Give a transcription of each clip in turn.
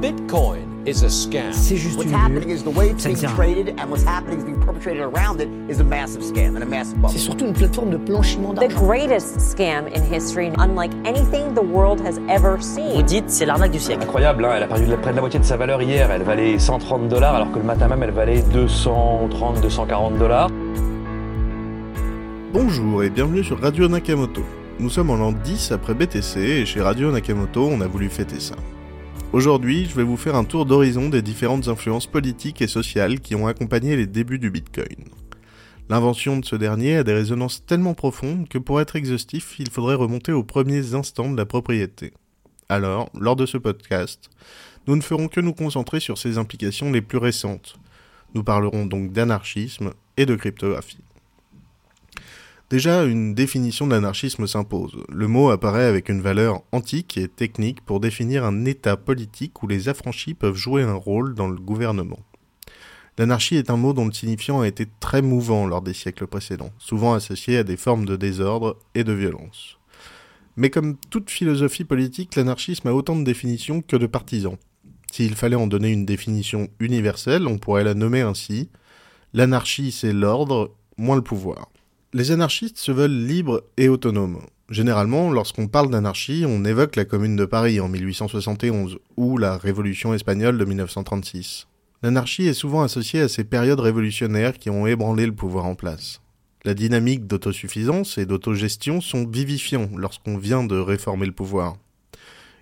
Bitcoin is a scam. C'est juste What's une happening is the way it's being traded and what's happening is being perpetrated around it is a massive scam and a massive bubble. C'est surtout une plateforme de blanchiment The d'argent. greatest scam in history, unlike anything the world has ever Vous seen. dites c'est l'arnaque du siècle. Incroyable, hein, elle a perdu près de la moitié de sa valeur hier. Elle valait 130 dollars alors que le matin même elle valait 230, 240 dollars. Bonjour et bienvenue sur Radio Nakamoto. Nous sommes en l'an 10 après BTC et chez Radio Nakamoto on a voulu fêter ça. Aujourd'hui, je vais vous faire un tour d'horizon des différentes influences politiques et sociales qui ont accompagné les débuts du Bitcoin. L'invention de ce dernier a des résonances tellement profondes que pour être exhaustif, il faudrait remonter aux premiers instants de la propriété. Alors, lors de ce podcast, nous ne ferons que nous concentrer sur ses implications les plus récentes. Nous parlerons donc d'anarchisme et de cryptographie. Déjà, une définition de l'anarchisme s'impose. Le mot apparaît avec une valeur antique et technique pour définir un état politique où les affranchis peuvent jouer un rôle dans le gouvernement. L'anarchie est un mot dont le signifiant a été très mouvant lors des siècles précédents, souvent associé à des formes de désordre et de violence. Mais comme toute philosophie politique, l'anarchisme a autant de définitions que de partisans. S'il fallait en donner une définition universelle, on pourrait la nommer ainsi. L'anarchie, c'est l'ordre, moins le pouvoir. Les anarchistes se veulent libres et autonomes. Généralement, lorsqu'on parle d'anarchie, on évoque la Commune de Paris en 1871 ou la Révolution espagnole de 1936. L'anarchie est souvent associée à ces périodes révolutionnaires qui ont ébranlé le pouvoir en place. La dynamique d'autosuffisance et d'autogestion sont vivifiants lorsqu'on vient de réformer le pouvoir.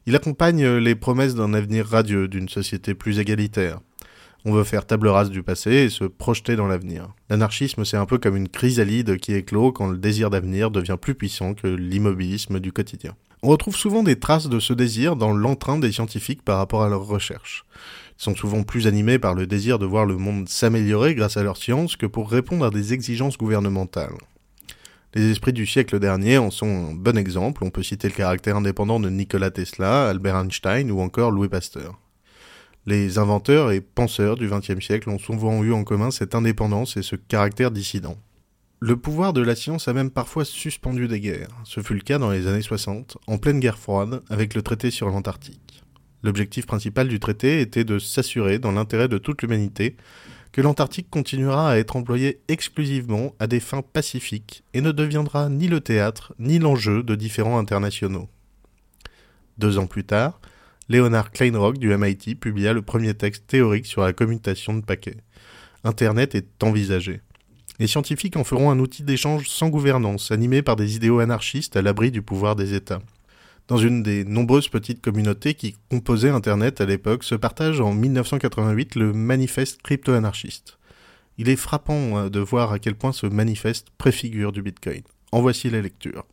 Il accompagne les promesses d'un avenir radieux, d'une société plus égalitaire. On veut faire table rase du passé et se projeter dans l'avenir. L'anarchisme, c'est un peu comme une chrysalide qui éclot quand le désir d'avenir devient plus puissant que l'immobilisme du quotidien. On retrouve souvent des traces de ce désir dans l'entrain des scientifiques par rapport à leurs recherches. Ils sont souvent plus animés par le désir de voir le monde s'améliorer grâce à leur science que pour répondre à des exigences gouvernementales. Les esprits du siècle dernier en sont un bon exemple. On peut citer le caractère indépendant de Nikola Tesla, Albert Einstein ou encore Louis Pasteur. Les inventeurs et penseurs du XXe siècle ont souvent eu en commun cette indépendance et ce caractère dissident. Le pouvoir de la science a même parfois suspendu des guerres. Ce fut le cas dans les années 60, en pleine guerre froide, avec le traité sur l'Antarctique. L'objectif principal du traité était de s'assurer, dans l'intérêt de toute l'humanité, que l'Antarctique continuera à être employé exclusivement à des fins pacifiques et ne deviendra ni le théâtre ni l'enjeu de différents internationaux. Deux ans plus tard, Leonard Kleinrock du MIT publia le premier texte théorique sur la commutation de paquets. Internet est envisagé. Les scientifiques en feront un outil d'échange sans gouvernance, animé par des idéaux anarchistes à l'abri du pouvoir des États. Dans une des nombreuses petites communautés qui composaient Internet à l'époque, se partage en 1988 le manifeste crypto-anarchiste. Il est frappant euh, de voir à quel point ce manifeste préfigure du Bitcoin. En voici la lecture.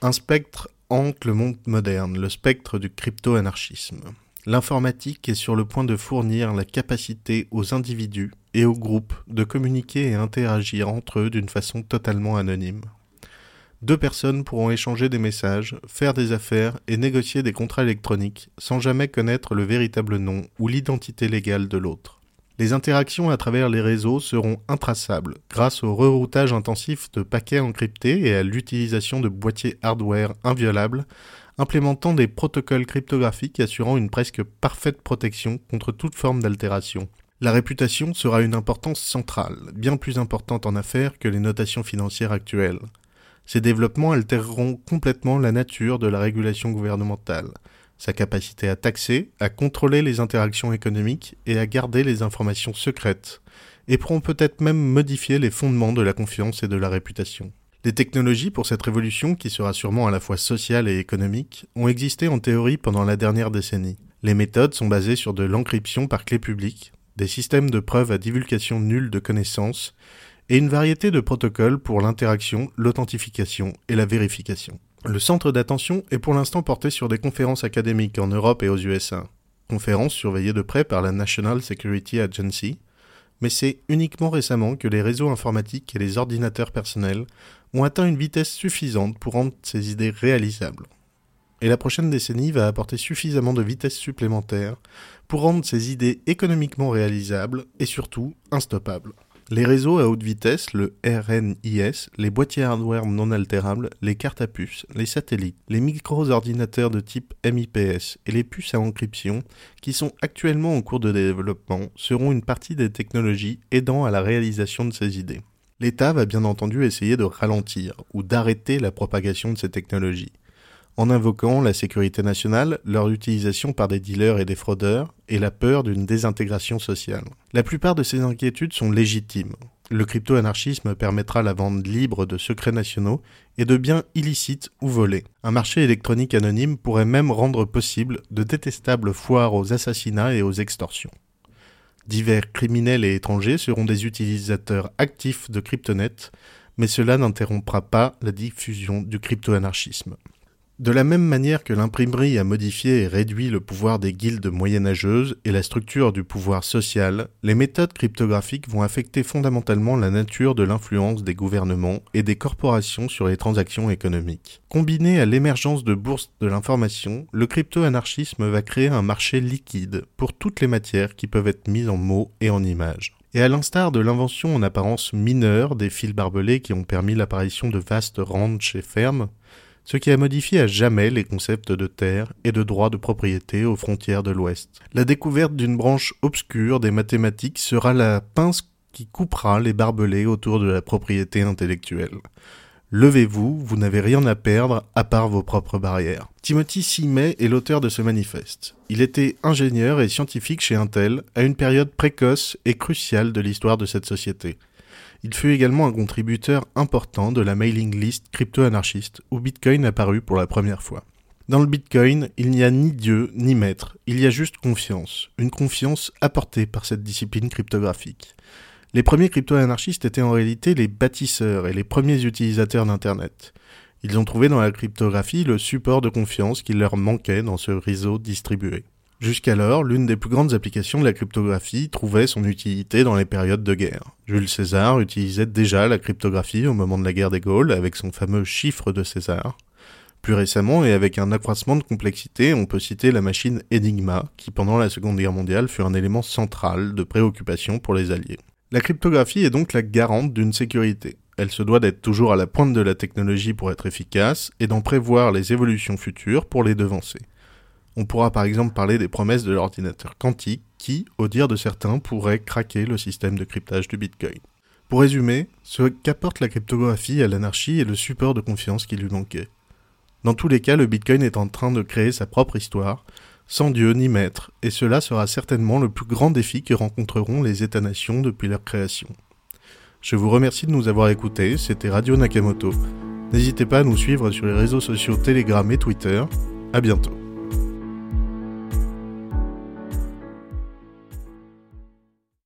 Un spectre hante le monde moderne, le spectre du crypto-anarchisme. L'informatique est sur le point de fournir la capacité aux individus et aux groupes de communiquer et interagir entre eux d'une façon totalement anonyme. Deux personnes pourront échanger des messages, faire des affaires et négocier des contrats électroniques sans jamais connaître le véritable nom ou l'identité légale de l'autre. Les interactions à travers les réseaux seront intraçables grâce au reroutage intensif de paquets encryptés et à l'utilisation de boîtiers hardware inviolables implémentant des protocoles cryptographiques assurant une presque parfaite protection contre toute forme d'altération. La réputation sera une importance centrale, bien plus importante en affaires que les notations financières actuelles. Ces développements altéreront complètement la nature de la régulation gouvernementale, sa capacité à taxer, à contrôler les interactions économiques et à garder les informations secrètes, et pourront peut-être même modifier les fondements de la confiance et de la réputation. Les technologies pour cette révolution, qui sera sûrement à la fois sociale et économique, ont existé en théorie pendant la dernière décennie. Les méthodes sont basées sur de l'encryption par clé publique, des systèmes de preuves à divulgation nulle de connaissances, et une variété de protocoles pour l'interaction, l'authentification et la vérification. Le centre d'attention est pour l'instant porté sur des conférences académiques en Europe et aux USA, conférences surveillées de près par la National Security Agency, mais c'est uniquement récemment que les réseaux informatiques et les ordinateurs personnels ont atteint une vitesse suffisante pour rendre ces idées réalisables. Et la prochaine décennie va apporter suffisamment de vitesse supplémentaire pour rendre ces idées économiquement réalisables et surtout instoppables. Les réseaux à haute vitesse, le RNIS, les boîtiers hardware non altérables, les cartes à puces, les satellites, les micro-ordinateurs de type MIPS et les puces à encryption, qui sont actuellement en cours de développement, seront une partie des technologies aidant à la réalisation de ces idées. L'État va bien entendu essayer de ralentir ou d'arrêter la propagation de ces technologies en invoquant la sécurité nationale, leur utilisation par des dealers et des fraudeurs, et la peur d'une désintégration sociale. La plupart de ces inquiétudes sont légitimes. Le crypto-anarchisme permettra la vente libre de secrets nationaux et de biens illicites ou volés. Un marché électronique anonyme pourrait même rendre possible de détestables foires aux assassinats et aux extorsions. Divers criminels et étrangers seront des utilisateurs actifs de Cryptonet, mais cela n'interrompra pas la diffusion du crypto-anarchisme. De la même manière que l'imprimerie a modifié et réduit le pouvoir des guildes moyenâgeuses et la structure du pouvoir social, les méthodes cryptographiques vont affecter fondamentalement la nature de l'influence des gouvernements et des corporations sur les transactions économiques. Combiné à l'émergence de bourses de l'information, le crypto-anarchisme va créer un marché liquide pour toutes les matières qui peuvent être mises en mots et en images. Et à l'instar de l'invention en apparence mineure des fils barbelés qui ont permis l'apparition de vastes ranches et fermes, ce qui a modifié à jamais les concepts de terre et de droit de propriété aux frontières de l'Ouest. La découverte d'une branche obscure des mathématiques sera la pince qui coupera les barbelés autour de la propriété intellectuelle. Levez-vous, vous n'avez rien à perdre à part vos propres barrières. Timothy Simet est l'auteur de ce manifeste. Il était ingénieur et scientifique chez Intel à une période précoce et cruciale de l'histoire de cette société. Il fut également un contributeur important de la mailing list crypto-anarchiste où Bitcoin apparut pour la première fois. Dans le Bitcoin, il n'y a ni Dieu ni maître, il y a juste confiance, une confiance apportée par cette discipline cryptographique. Les premiers crypto-anarchistes étaient en réalité les bâtisseurs et les premiers utilisateurs d'Internet. Ils ont trouvé dans la cryptographie le support de confiance qui leur manquait dans ce réseau distribué. Jusqu'alors, l'une des plus grandes applications de la cryptographie trouvait son utilité dans les périodes de guerre. Jules César utilisait déjà la cryptographie au moment de la guerre des Gaules avec son fameux chiffre de César. Plus récemment, et avec un accroissement de complexité, on peut citer la machine Enigma, qui pendant la Seconde Guerre mondiale fut un élément central de préoccupation pour les Alliés. La cryptographie est donc la garante d'une sécurité. Elle se doit d'être toujours à la pointe de la technologie pour être efficace et d'en prévoir les évolutions futures pour les devancer. On pourra par exemple parler des promesses de l'ordinateur quantique qui, au dire de certains, pourraient craquer le système de cryptage du Bitcoin. Pour résumer, ce qu'apporte la cryptographie à l'anarchie est le support de confiance qui lui manquait. Dans tous les cas, le Bitcoin est en train de créer sa propre histoire, sans Dieu ni maître, et cela sera certainement le plus grand défi que rencontreront les États-nations depuis leur création. Je vous remercie de nous avoir écoutés, c'était Radio Nakamoto. N'hésitez pas à nous suivre sur les réseaux sociaux Telegram et Twitter. À bientôt.